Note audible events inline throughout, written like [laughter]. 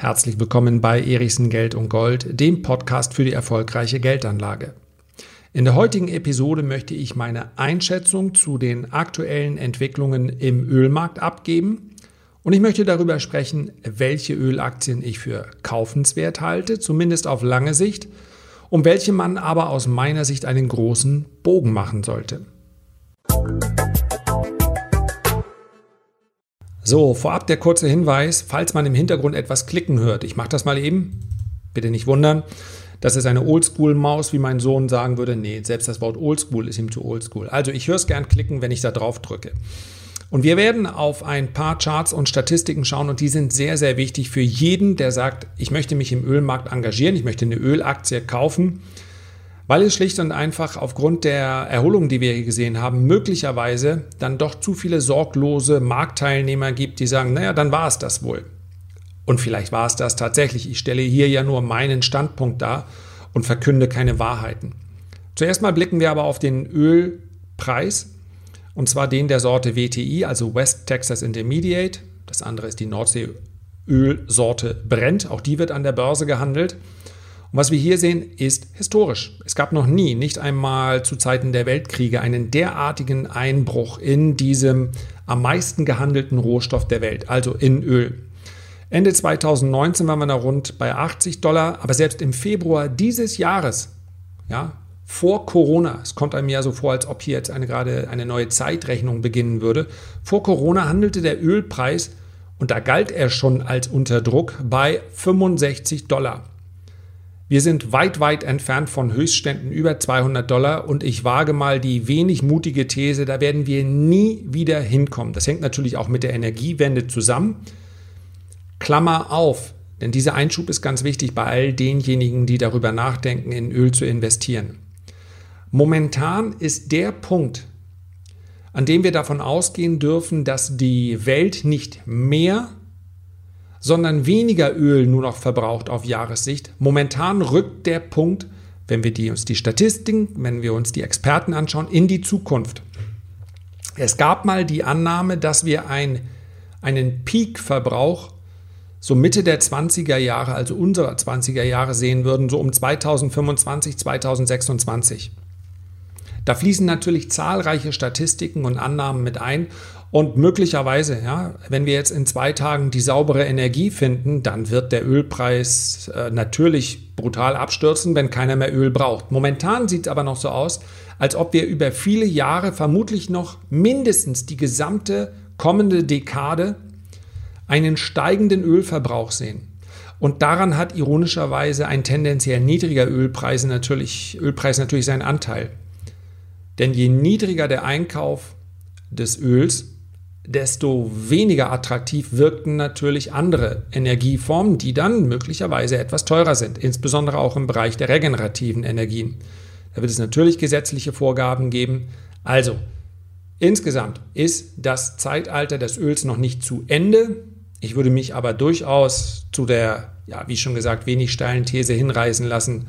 Herzlich willkommen bei Erichsen Geld und Gold, dem Podcast für die erfolgreiche Geldanlage. In der heutigen Episode möchte ich meine Einschätzung zu den aktuellen Entwicklungen im Ölmarkt abgeben und ich möchte darüber sprechen, welche Ölaktien ich für kaufenswert halte, zumindest auf lange Sicht, um welche man aber aus meiner Sicht einen großen Bogen machen sollte. So, vorab der kurze Hinweis, falls man im Hintergrund etwas klicken hört. Ich mache das mal eben. Bitte nicht wundern. Das ist eine Oldschool-Maus, wie mein Sohn sagen würde. Nee, selbst das Wort Oldschool ist ihm zu Oldschool. Also ich höre es gern klicken, wenn ich da drauf drücke. Und wir werden auf ein paar Charts und Statistiken schauen und die sind sehr, sehr wichtig für jeden, der sagt, ich möchte mich im Ölmarkt engagieren, ich möchte eine Ölaktie kaufen weil es schlicht und einfach aufgrund der Erholung, die wir hier gesehen haben, möglicherweise dann doch zu viele sorglose Marktteilnehmer gibt, die sagen, naja, dann war es das wohl. Und vielleicht war es das tatsächlich. Ich stelle hier ja nur meinen Standpunkt dar und verkünde keine Wahrheiten. Zuerst mal blicken wir aber auf den Ölpreis, und zwar den der Sorte WTI, also West Texas Intermediate. Das andere ist die Nordsee-Ölsorte Brent. Auch die wird an der Börse gehandelt. Und was wir hier sehen, ist historisch. Es gab noch nie, nicht einmal zu Zeiten der Weltkriege, einen derartigen Einbruch in diesem am meisten gehandelten Rohstoff der Welt, also in Öl. Ende 2019 waren wir da rund bei 80 Dollar, aber selbst im Februar dieses Jahres, ja, vor Corona, es kommt einem ja so vor, als ob hier jetzt eine, gerade eine neue Zeitrechnung beginnen würde, vor Corona handelte der Ölpreis, und da galt er schon als unter Druck, bei 65 Dollar. Wir sind weit, weit entfernt von Höchstständen über 200 Dollar und ich wage mal die wenig mutige These, da werden wir nie wieder hinkommen. Das hängt natürlich auch mit der Energiewende zusammen. Klammer auf, denn dieser Einschub ist ganz wichtig bei all denjenigen, die darüber nachdenken, in Öl zu investieren. Momentan ist der Punkt, an dem wir davon ausgehen dürfen, dass die Welt nicht mehr sondern weniger Öl nur noch verbraucht auf Jahressicht. Momentan rückt der Punkt, wenn wir die, uns die Statistiken, wenn wir uns die Experten anschauen, in die Zukunft. Es gab mal die Annahme, dass wir ein, einen Peak-Verbrauch so Mitte der 20er Jahre, also unserer 20er Jahre sehen würden, so um 2025, 2026. Da fließen natürlich zahlreiche Statistiken und Annahmen mit ein und möglicherweise, ja, wenn wir jetzt in zwei Tagen die saubere Energie finden, dann wird der Ölpreis äh, natürlich brutal abstürzen, wenn keiner mehr Öl braucht. Momentan sieht es aber noch so aus, als ob wir über viele Jahre, vermutlich noch mindestens die gesamte kommende Dekade, einen steigenden Ölverbrauch sehen. Und daran hat ironischerweise ein tendenziell niedriger Ölpreis natürlich, Ölpreis natürlich seinen Anteil. Denn je niedriger der Einkauf des Öls, desto weniger attraktiv wirkten natürlich andere Energieformen, die dann möglicherweise etwas teurer sind, insbesondere auch im Bereich der regenerativen Energien. Da wird es natürlich gesetzliche Vorgaben geben. Also, insgesamt ist das Zeitalter des Öls noch nicht zu Ende. Ich würde mich aber durchaus zu der, ja, wie schon gesagt, wenig steilen These hinreißen lassen.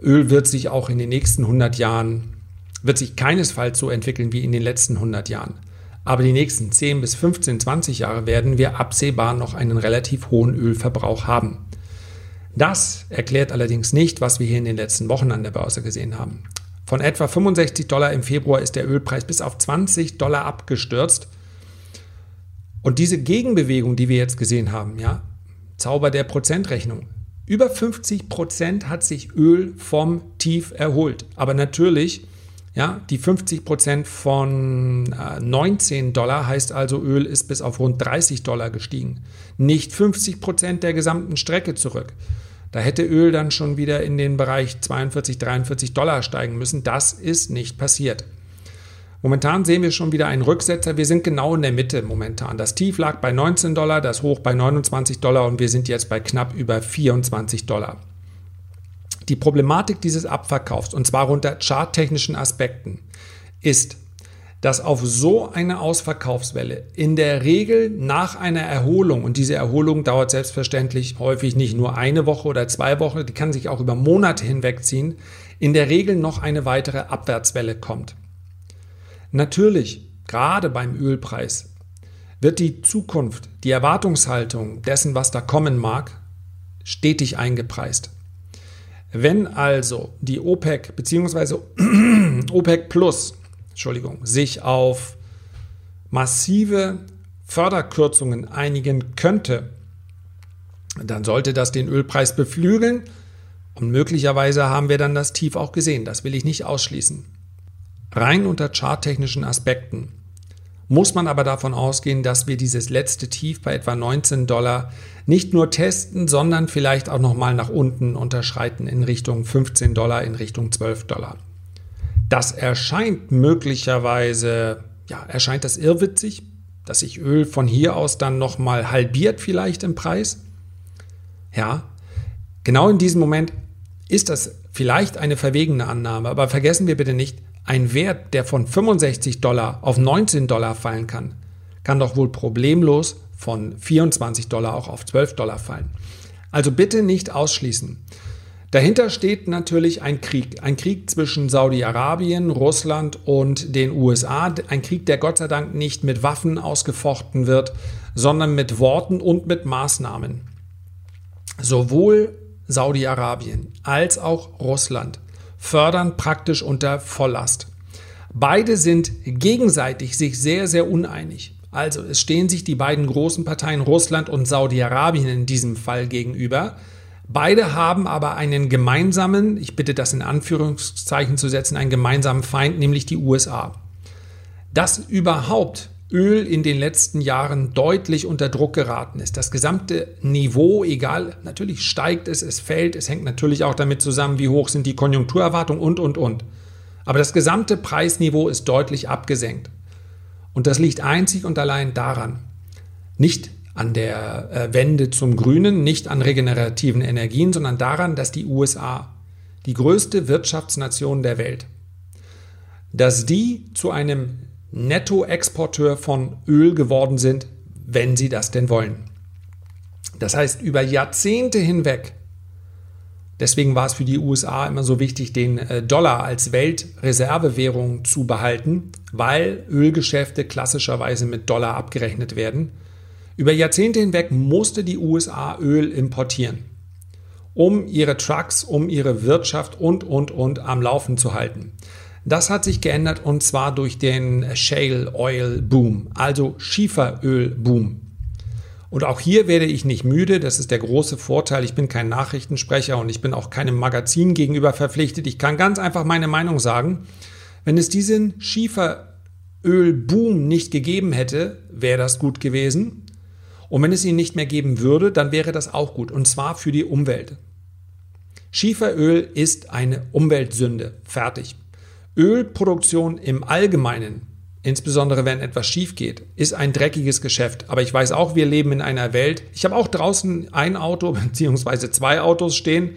Öl wird sich auch in den nächsten 100 Jahren, wird sich keinesfalls so entwickeln wie in den letzten 100 Jahren. Aber die nächsten 10 bis 15, 20 Jahre werden wir absehbar noch einen relativ hohen Ölverbrauch haben. Das erklärt allerdings nicht, was wir hier in den letzten Wochen an der Börse gesehen haben. Von etwa 65 Dollar im Februar ist der Ölpreis bis auf 20 Dollar abgestürzt. Und diese Gegenbewegung, die wir jetzt gesehen haben, ja, Zauber der Prozentrechnung. Über 50 Prozent hat sich Öl vom Tief erholt. Aber natürlich ja, die 50 Prozent von äh, 19 Dollar heißt also, Öl ist bis auf rund 30 Dollar gestiegen. Nicht 50 Prozent der gesamten Strecke zurück. Da hätte Öl dann schon wieder in den Bereich 42, 43 Dollar steigen müssen. Das ist nicht passiert. Momentan sehen wir schon wieder einen Rücksetzer. Wir sind genau in der Mitte momentan. Das Tief lag bei 19 Dollar, das Hoch bei 29 Dollar und wir sind jetzt bei knapp über 24 Dollar. Die Problematik dieses Abverkaufs, und zwar unter charttechnischen Aspekten, ist, dass auf so eine Ausverkaufswelle in der Regel nach einer Erholung, und diese Erholung dauert selbstverständlich häufig nicht nur eine Woche oder zwei Wochen, die kann sich auch über Monate hinwegziehen, in der Regel noch eine weitere Abwärtswelle kommt. Natürlich, gerade beim Ölpreis, wird die Zukunft, die Erwartungshaltung dessen, was da kommen mag, stetig eingepreist. Wenn also die OPEC bzw. [clears throat] OPEC Plus, Entschuldigung, sich auf massive Förderkürzungen einigen könnte, dann sollte das den Ölpreis beflügeln und möglicherweise haben wir dann das Tief auch gesehen. Das will ich nicht ausschließen. Rein unter charttechnischen Aspekten muss man aber davon ausgehen, dass wir dieses letzte Tief bei etwa 19 Dollar nicht nur testen, sondern vielleicht auch nochmal nach unten unterschreiten in Richtung 15 Dollar, in Richtung 12 Dollar. Das erscheint möglicherweise, ja, erscheint das irrwitzig, dass sich Öl von hier aus dann nochmal halbiert vielleicht im Preis. Ja, genau in diesem Moment ist das vielleicht eine verwegene Annahme, aber vergessen wir bitte nicht, ein Wert, der von 65 Dollar auf 19 Dollar fallen kann, kann doch wohl problemlos von 24 Dollar auch auf 12 Dollar fallen. Also bitte nicht ausschließen. Dahinter steht natürlich ein Krieg, ein Krieg zwischen Saudi-Arabien, Russland und den USA, ein Krieg, der Gott sei Dank nicht mit Waffen ausgefochten wird, sondern mit Worten und mit Maßnahmen. Sowohl Saudi-Arabien als auch Russland fördern praktisch unter Volllast. Beide sind gegenseitig sich sehr, sehr uneinig. Also es stehen sich die beiden großen Parteien Russland und Saudi-Arabien in diesem Fall gegenüber. Beide haben aber einen gemeinsamen, ich bitte das in Anführungszeichen zu setzen, einen gemeinsamen Feind, nämlich die USA. Dass überhaupt Öl in den letzten Jahren deutlich unter Druck geraten ist. Das gesamte Niveau, egal, natürlich steigt es, es fällt, es hängt natürlich auch damit zusammen, wie hoch sind die Konjunkturerwartungen und, und, und. Aber das gesamte Preisniveau ist deutlich abgesenkt. Und das liegt einzig und allein daran, nicht an der äh, Wende zum Grünen, nicht an regenerativen Energien, sondern daran, dass die USA, die größte Wirtschaftsnation der Welt, dass die zu einem Nettoexporteur von Öl geworden sind, wenn sie das denn wollen. Das heißt, über Jahrzehnte hinweg, deswegen war es für die USA immer so wichtig, den äh, Dollar als Weltreservewährung zu behalten, weil Ölgeschäfte klassischerweise mit Dollar abgerechnet werden. Über Jahrzehnte hinweg musste die USA Öl importieren, um ihre Trucks, um ihre Wirtschaft und, und, und am Laufen zu halten. Das hat sich geändert und zwar durch den Shale Oil Boom, also Schieferöl Boom. Und auch hier werde ich nicht müde, das ist der große Vorteil. Ich bin kein Nachrichtensprecher und ich bin auch keinem Magazin gegenüber verpflichtet. Ich kann ganz einfach meine Meinung sagen. Wenn es diesen Schieferöl-Boom nicht gegeben hätte, wäre das gut gewesen. Und wenn es ihn nicht mehr geben würde, dann wäre das auch gut. Und zwar für die Umwelt. Schieferöl ist eine Umweltsünde. Fertig. Ölproduktion im Allgemeinen, insbesondere wenn etwas schief geht, ist ein dreckiges Geschäft. Aber ich weiß auch, wir leben in einer Welt. Ich habe auch draußen ein Auto [laughs] bzw. zwei Autos stehen.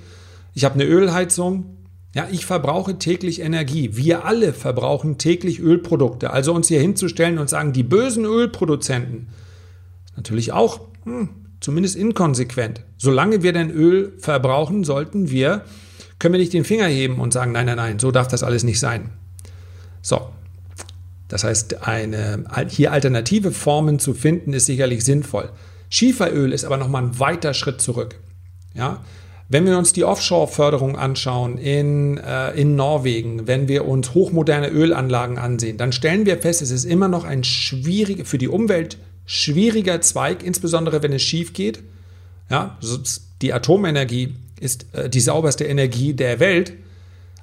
Ich habe eine Ölheizung. Ja, ich verbrauche täglich Energie. Wir alle verbrauchen täglich Ölprodukte. Also uns hier hinzustellen und sagen, die bösen Ölproduzenten, natürlich auch hm, zumindest inkonsequent. Solange wir denn Öl verbrauchen, sollten wir können wir nicht den Finger heben und sagen, nein, nein, nein, so darf das alles nicht sein. So. Das heißt, eine, hier alternative Formen zu finden, ist sicherlich sinnvoll. Schieferöl ist aber nochmal ein weiter Schritt zurück. Ja? Wenn wir uns die Offshore-Förderung anschauen in, äh, in Norwegen, wenn wir uns hochmoderne Ölanlagen ansehen, dann stellen wir fest, es ist immer noch ein schwieriger, für die Umwelt schwieriger Zweig, insbesondere wenn es schief geht. Ja, die Atomenergie ist äh, die sauberste Energie der Welt.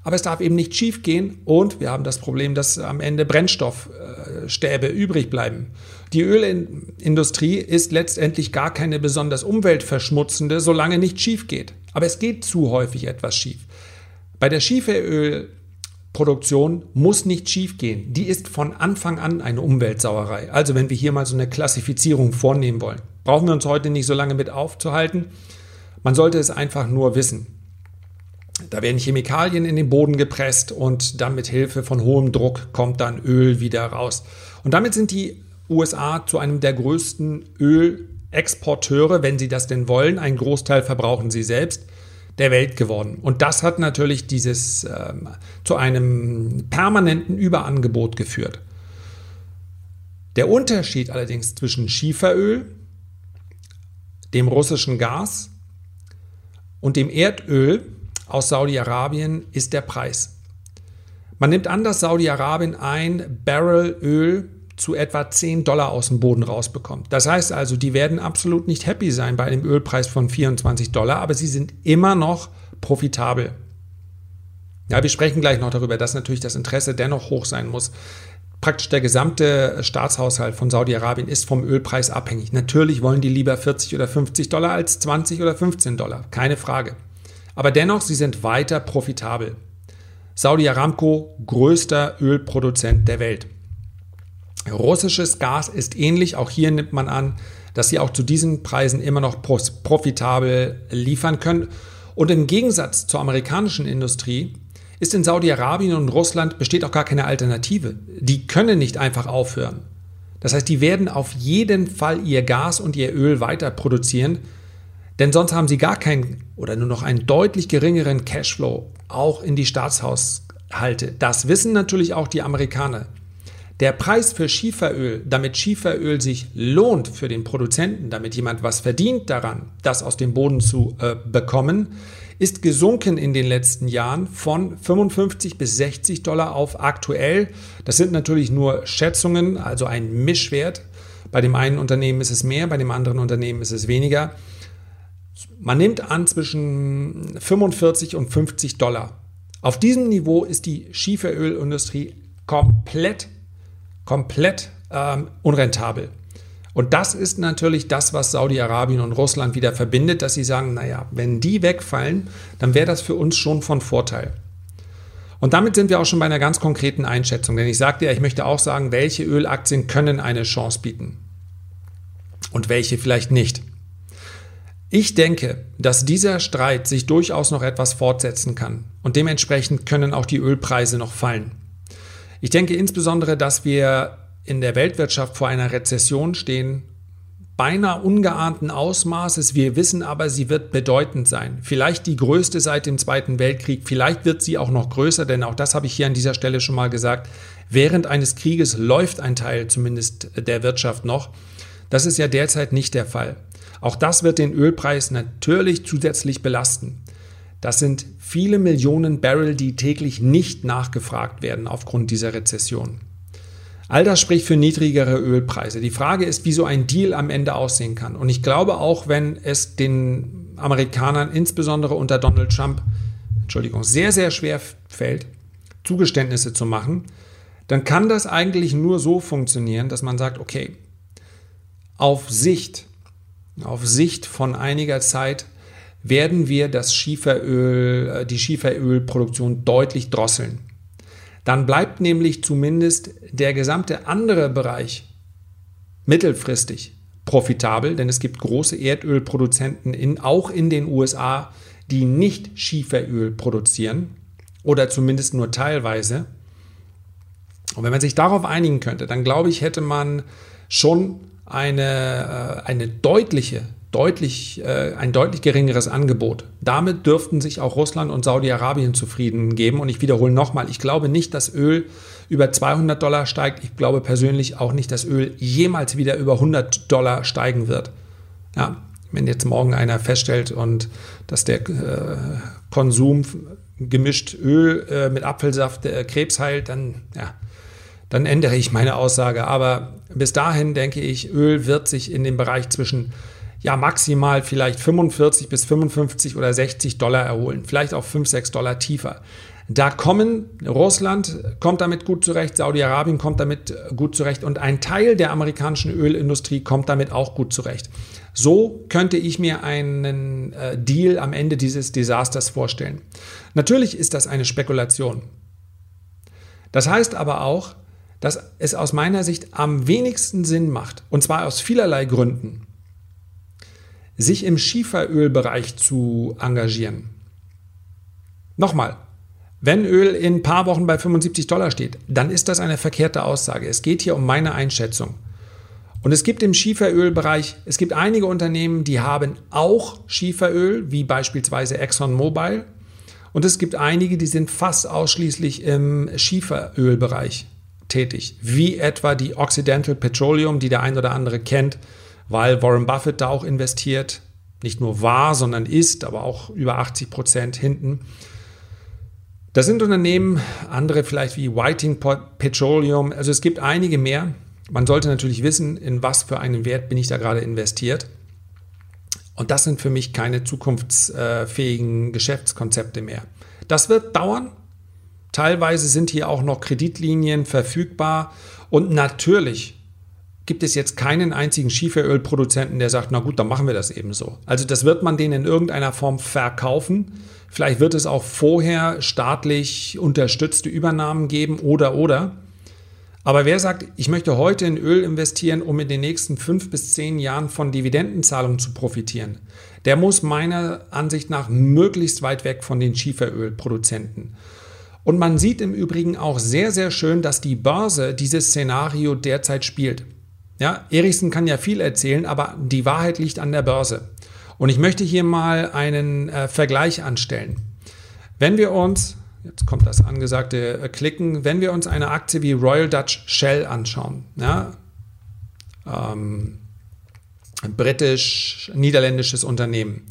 Aber es darf eben nicht schief gehen und wir haben das Problem, dass am Ende Brennstoffstäbe übrig bleiben. Die Ölindustrie ist letztendlich gar keine besonders umweltverschmutzende, solange nicht schief geht. Aber es geht zu häufig etwas schief. Bei der Schieferölproduktion muss nicht schief gehen. Die ist von Anfang an eine Umweltsauerei. Also wenn wir hier mal so eine Klassifizierung vornehmen wollen, brauchen wir uns heute nicht so lange mit aufzuhalten. Man sollte es einfach nur wissen. Da werden Chemikalien in den Boden gepresst und dann mit Hilfe von hohem Druck kommt dann Öl wieder raus. Und damit sind die USA zu einem der größten Ölexporteure, wenn sie das denn wollen. Ein Großteil verbrauchen sie selbst der Welt geworden. Und das hat natürlich dieses ähm, zu einem permanenten Überangebot geführt. Der Unterschied allerdings zwischen Schieferöl, dem russischen Gas und dem Erdöl aus Saudi-Arabien ist der Preis. Man nimmt an, dass Saudi-Arabien ein Barrel Öl zu etwa 10 Dollar aus dem Boden rausbekommt. Das heißt also, die werden absolut nicht happy sein bei einem Ölpreis von 24 Dollar, aber sie sind immer noch profitabel. Ja, wir sprechen gleich noch darüber, dass natürlich das Interesse dennoch hoch sein muss. Praktisch der gesamte Staatshaushalt von Saudi-Arabien ist vom Ölpreis abhängig. Natürlich wollen die lieber 40 oder 50 Dollar als 20 oder 15 Dollar, keine Frage. Aber dennoch, sie sind weiter profitabel. Saudi Aramco, größter Ölproduzent der Welt. Russisches Gas ist ähnlich. Auch hier nimmt man an, dass sie auch zu diesen Preisen immer noch profitabel liefern können. Und im Gegensatz zur amerikanischen Industrie ist in Saudi-Arabien und Russland besteht auch gar keine Alternative. Die können nicht einfach aufhören. Das heißt, die werden auf jeden Fall ihr Gas und ihr Öl weiter produzieren, denn sonst haben sie gar keinen oder nur noch einen deutlich geringeren Cashflow auch in die Staatshaushalte. Das wissen natürlich auch die Amerikaner. Der Preis für Schieferöl, damit Schieferöl sich lohnt für den Produzenten, damit jemand was verdient daran, das aus dem Boden zu äh, bekommen, ist gesunken in den letzten Jahren von 55 bis 60 Dollar auf aktuell. Das sind natürlich nur Schätzungen, also ein Mischwert. Bei dem einen Unternehmen ist es mehr, bei dem anderen Unternehmen ist es weniger. Man nimmt an zwischen 45 und 50 Dollar. Auf diesem Niveau ist die Schieferölindustrie komplett komplett ähm, unrentabel. Und das ist natürlich das, was Saudi-Arabien und Russland wieder verbindet, dass sie sagen, naja, wenn die wegfallen, dann wäre das für uns schon von Vorteil. Und damit sind wir auch schon bei einer ganz konkreten Einschätzung, denn ich sagte ja, ich möchte auch sagen, welche Ölaktien können eine Chance bieten und welche vielleicht nicht. Ich denke, dass dieser Streit sich durchaus noch etwas fortsetzen kann und dementsprechend können auch die Ölpreise noch fallen. Ich denke insbesondere, dass wir in der Weltwirtschaft vor einer Rezession stehen, beinahe ungeahnten Ausmaßes. Wir wissen aber, sie wird bedeutend sein. Vielleicht die größte seit dem Zweiten Weltkrieg, vielleicht wird sie auch noch größer, denn auch das habe ich hier an dieser Stelle schon mal gesagt. Während eines Krieges läuft ein Teil zumindest der Wirtschaft noch. Das ist ja derzeit nicht der Fall. Auch das wird den Ölpreis natürlich zusätzlich belasten. Das sind viele Millionen Barrel, die täglich nicht nachgefragt werden aufgrund dieser Rezession. All das spricht für niedrigere Ölpreise. Die Frage ist, wie so ein Deal am Ende aussehen kann. Und ich glaube auch, wenn es den Amerikanern insbesondere unter Donald Trump, Entschuldigung, sehr, sehr schwer fällt, Zugeständnisse zu machen, dann kann das eigentlich nur so funktionieren, dass man sagt, okay, auf Sicht, auf Sicht von einiger Zeit werden wir das Schieferöl, äh, die Schieferölproduktion deutlich drosseln. Dann bleibt nämlich zumindest der gesamte andere Bereich mittelfristig profitabel, denn es gibt große Erdölproduzenten in, auch in den USA, die nicht Schieferöl produzieren oder zumindest nur teilweise. Und wenn man sich darauf einigen könnte, dann glaube ich, hätte man schon eine, äh, eine deutliche deutlich, äh, ein deutlich geringeres Angebot. Damit dürften sich auch Russland und Saudi-Arabien zufrieden geben. Und ich wiederhole nochmal, ich glaube nicht, dass Öl über 200 Dollar steigt. Ich glaube persönlich auch nicht, dass Öl jemals wieder über 100 Dollar steigen wird. Ja, wenn jetzt morgen einer feststellt und dass der äh, Konsum gemischt Öl äh, mit Apfelsaft äh, Krebs heilt, dann ja, dann ändere ich meine Aussage. Aber bis dahin denke ich, Öl wird sich in dem Bereich zwischen ja maximal vielleicht 45 bis 55 oder 60 Dollar erholen, vielleicht auch 5, 6 Dollar tiefer. Da kommen, Russland kommt damit gut zurecht, Saudi-Arabien kommt damit gut zurecht und ein Teil der amerikanischen Ölindustrie kommt damit auch gut zurecht. So könnte ich mir einen äh, Deal am Ende dieses Desasters vorstellen. Natürlich ist das eine Spekulation. Das heißt aber auch, dass es aus meiner Sicht am wenigsten Sinn macht, und zwar aus vielerlei Gründen, sich im Schieferölbereich zu engagieren. Nochmal, wenn Öl in ein paar Wochen bei 75 Dollar steht, dann ist das eine verkehrte Aussage. Es geht hier um meine Einschätzung. Und es gibt im Schieferölbereich, es gibt einige Unternehmen, die haben auch Schieferöl, wie beispielsweise ExxonMobil. Und es gibt einige, die sind fast ausschließlich im Schieferölbereich tätig, wie etwa die Occidental Petroleum, die der ein oder andere kennt, weil Warren Buffett da auch investiert, nicht nur war, sondern ist, aber auch über 80 Prozent hinten. Das sind Unternehmen, andere vielleicht wie Whiting Petroleum, also es gibt einige mehr. Man sollte natürlich wissen, in was für einen Wert bin ich da gerade investiert. Und das sind für mich keine zukunftsfähigen Geschäftskonzepte mehr. Das wird dauern. Teilweise sind hier auch noch Kreditlinien verfügbar. Und natürlich gibt es jetzt keinen einzigen Schieferölproduzenten, der sagt, na gut, dann machen wir das eben so. Also das wird man denen in irgendeiner Form verkaufen. Vielleicht wird es auch vorher staatlich unterstützte Übernahmen geben oder oder. Aber wer sagt, ich möchte heute in Öl investieren, um in den nächsten fünf bis zehn Jahren von Dividendenzahlungen zu profitieren, der muss meiner Ansicht nach möglichst weit weg von den Schieferölproduzenten. Und man sieht im Übrigen auch sehr, sehr schön, dass die Börse dieses Szenario derzeit spielt. Ja, Erichsen kann ja viel erzählen, aber die Wahrheit liegt an der Börse. Und ich möchte hier mal einen äh, Vergleich anstellen. Wenn wir uns, jetzt kommt das angesagte äh, Klicken, wenn wir uns eine Aktie wie Royal Dutch Shell anschauen, ja, ähm, britisch-niederländisches Unternehmen,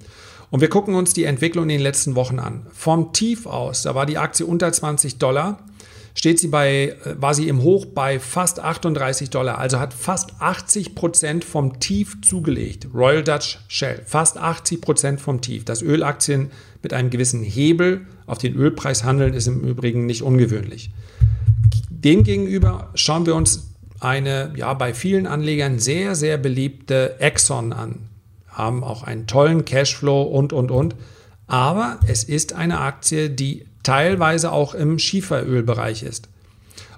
und wir gucken uns die Entwicklung in den letzten Wochen an. Vom Tief aus, da war die Aktie unter 20 Dollar, steht sie bei, äh, war sie im Hoch bei fast 38 Dollar, also hat fast 80 Prozent vom Tief zugelegt. Royal Dutch Shell, fast 80 Prozent vom Tief. Dass Ölaktien mit einem gewissen Hebel auf den Ölpreis handeln, ist im Übrigen nicht ungewöhnlich. Demgegenüber schauen wir uns eine, ja, bei vielen Anlegern sehr, sehr beliebte Exxon an. Haben auch einen tollen Cashflow und, und, und. Aber es ist eine Aktie, die teilweise auch im Schieferölbereich ist.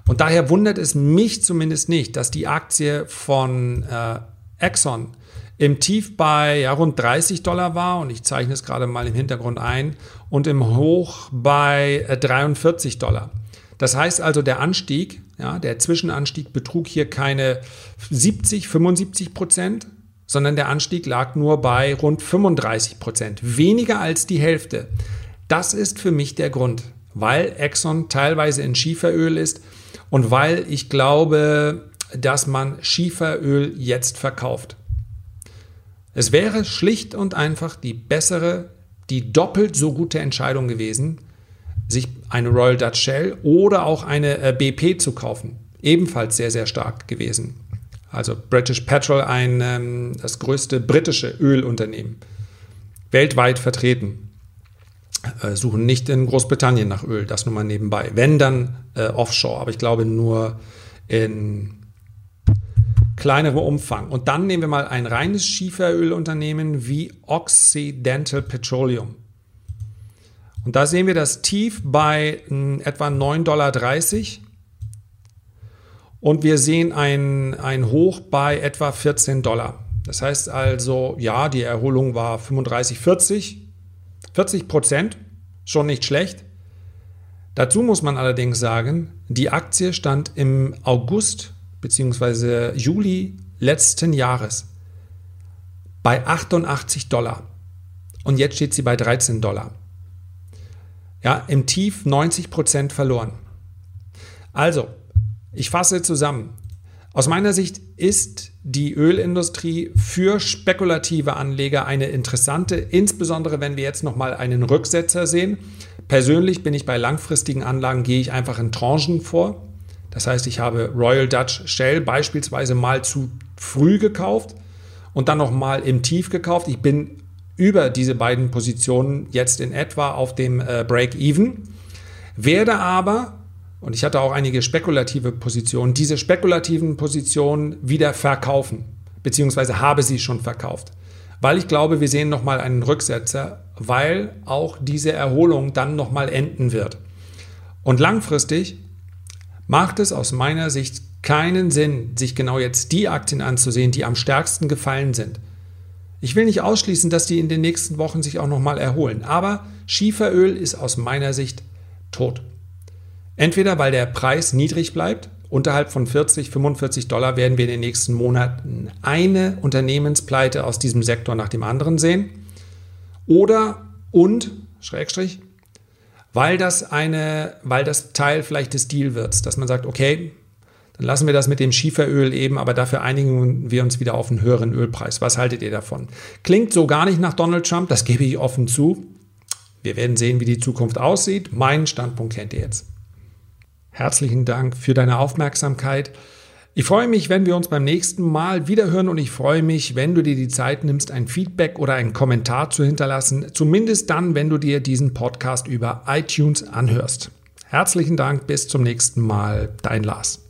Und daher wundert es mich zumindest nicht, dass die Aktie von äh, Exxon im Tief bei ja, rund 30 Dollar war und ich zeichne es gerade mal im Hintergrund ein und im Hoch bei äh, 43 Dollar. Das heißt also, der Anstieg, ja, der Zwischenanstieg betrug hier keine 70, 75 Prozent, sondern der Anstieg lag nur bei rund 35 Prozent, weniger als die Hälfte. Das ist für mich der Grund, weil Exxon teilweise in Schieferöl ist und weil ich glaube, dass man Schieferöl jetzt verkauft. Es wäre schlicht und einfach die bessere, die doppelt so gute Entscheidung gewesen, sich eine Royal Dutch Shell oder auch eine äh, BP zu kaufen. Ebenfalls sehr, sehr stark gewesen. Also British Petrol, ein, ähm, das größte britische Ölunternehmen, weltweit vertreten. Äh, suchen nicht in Großbritannien nach Öl, das nur mal nebenbei. Wenn dann äh, offshore, aber ich glaube nur in kleinerem Umfang. Und dann nehmen wir mal ein reines Schieferölunternehmen wie Occidental Petroleum. Und da sehen wir das Tief bei äh, etwa 9,30 Dollar. Und wir sehen ein, ein Hoch bei etwa 14 Dollar. Das heißt also, ja, die Erholung war 35, 40. 40 Prozent, schon nicht schlecht. Dazu muss man allerdings sagen, die Aktie stand im August bzw. Juli letzten Jahres bei 88 Dollar und jetzt steht sie bei 13 Dollar. Ja, im Tief 90 Prozent verloren. Also, ich fasse zusammen. Aus meiner Sicht ist die Ölindustrie für spekulative Anleger eine interessante, insbesondere wenn wir jetzt nochmal einen Rücksetzer sehen. Persönlich bin ich bei langfristigen Anlagen, gehe ich einfach in Tranchen vor. Das heißt, ich habe Royal Dutch Shell beispielsweise mal zu früh gekauft und dann nochmal im Tief gekauft. Ich bin über diese beiden Positionen jetzt in etwa auf dem äh, Break-Even, werde aber und ich hatte auch einige spekulative Positionen, diese spekulativen Positionen wieder verkaufen, beziehungsweise habe sie schon verkauft. Weil ich glaube, wir sehen nochmal einen Rücksetzer, weil auch diese Erholung dann nochmal enden wird. Und langfristig macht es aus meiner Sicht keinen Sinn, sich genau jetzt die Aktien anzusehen, die am stärksten gefallen sind. Ich will nicht ausschließen, dass die in den nächsten Wochen sich auch nochmal erholen, aber Schieferöl ist aus meiner Sicht tot. Entweder weil der Preis niedrig bleibt, unterhalb von 40, 45 Dollar werden wir in den nächsten Monaten eine Unternehmenspleite aus diesem Sektor nach dem anderen sehen. Oder und, Schrägstrich, weil das eine, weil das Teil vielleicht des Dealwirts, dass man sagt, okay, dann lassen wir das mit dem Schieferöl eben, aber dafür einigen wir uns wieder auf einen höheren Ölpreis. Was haltet ihr davon? Klingt so gar nicht nach Donald Trump, das gebe ich offen zu. Wir werden sehen, wie die Zukunft aussieht. Meinen Standpunkt kennt ihr jetzt. Herzlichen Dank für deine Aufmerksamkeit. Ich freue mich, wenn wir uns beim nächsten Mal wiederhören und ich freue mich, wenn du dir die Zeit nimmst, ein Feedback oder einen Kommentar zu hinterlassen, zumindest dann, wenn du dir diesen Podcast über iTunes anhörst. Herzlichen Dank, bis zum nächsten Mal, dein Lars.